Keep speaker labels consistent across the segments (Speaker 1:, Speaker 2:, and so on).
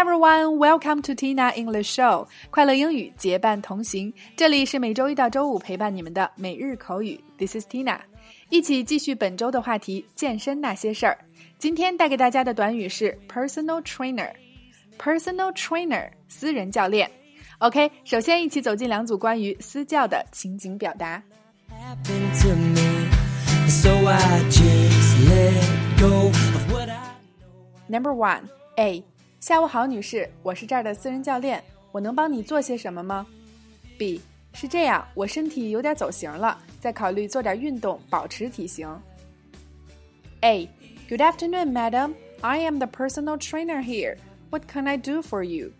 Speaker 1: everyone, welcome to Tina English Show。快乐英语结伴同行，这里是每周一到周五陪伴你们的每日口语。This is Tina，一起继续本周的话题——健身那些事儿。今天带给大家的短语是 personal trainer。personal trainer，私人教练。OK，首先一起走进两组关于私教的情景表达。Number one A， 下午好，女士，我是这儿的私人教练，我能帮你做些什么吗？B，是这样，我身体有点走形了，在考虑做点运动，保持体型。A，Good afternoon, madam. I am the personal trainer here. What can I do for you?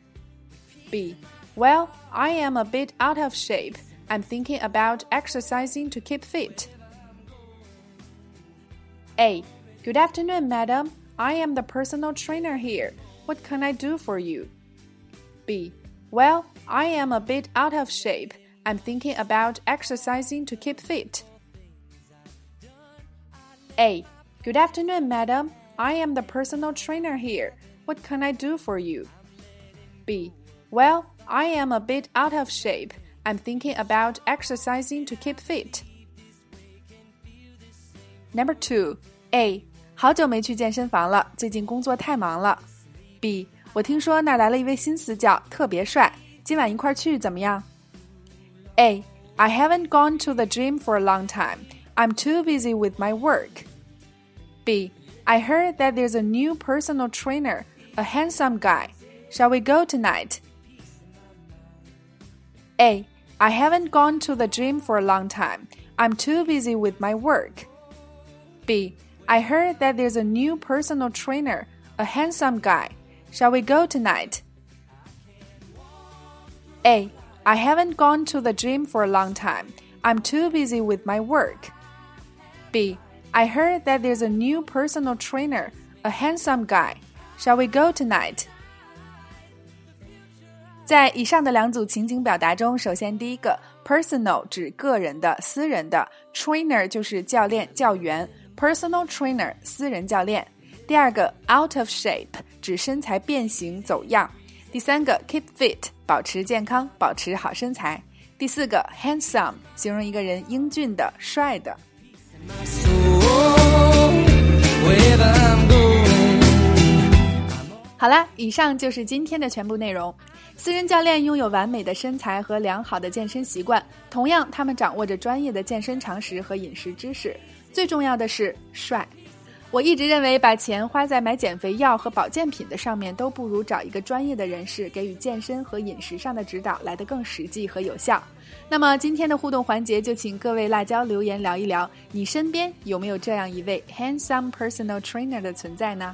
Speaker 1: B. Well, I am a bit out of shape. I'm thinking about exercising to keep fit. A. Good afternoon, madam. I am the personal trainer here. What can I do for you? B. Well, I am a bit out of shape. I'm thinking about exercising to keep fit. A. Good afternoon, madam. I am the personal trainer here. What can I do for you? B. Well, I am a bit out of shape. I'm thinking about exercising to keep fit. Number two, A. 好久没去健身房了，最近工作太忙了。 B，我听说那来了一位新私教，特别帅，今晚一块去怎么样？A. I haven't gone to the gym for a long time. I'm too busy with my work. B. I heard that there's a new personal trainer, a handsome guy. Shall we go tonight? A. I haven't gone to the gym for a long time. I'm too busy with my work. B. I heard that there's a new personal trainer, a handsome guy. Shall we go tonight? A. I haven't gone to the gym for a long time. I'm too busy with my work. B. I heard that there's a new personal trainer, a handsome guy. Shall we go tonight? 在以上的两组情景表达中，首先第一个 personal 指个人的、私人的，trainer 就是教练、教员，personal trainer 私人教练。第二个 out of shape 指身材变形、走样。第三个 keep fit 保持健康、保持好身材。第四个 handsome 形容一个人英俊的、帅的。好啦，以上就是今天的全部内容。私人教练拥有完美的身材和良好的健身习惯，同样，他们掌握着专业的健身常识和饮食知识。最重要的是帅。我一直认为，把钱花在买减肥药和保健品的上面，都不如找一个专业的人士给予健身和饮食上的指导来得更实际和有效。那么，今天的互动环节就请各位辣椒留言聊一聊，你身边有没有这样一位 handsome personal trainer 的存在呢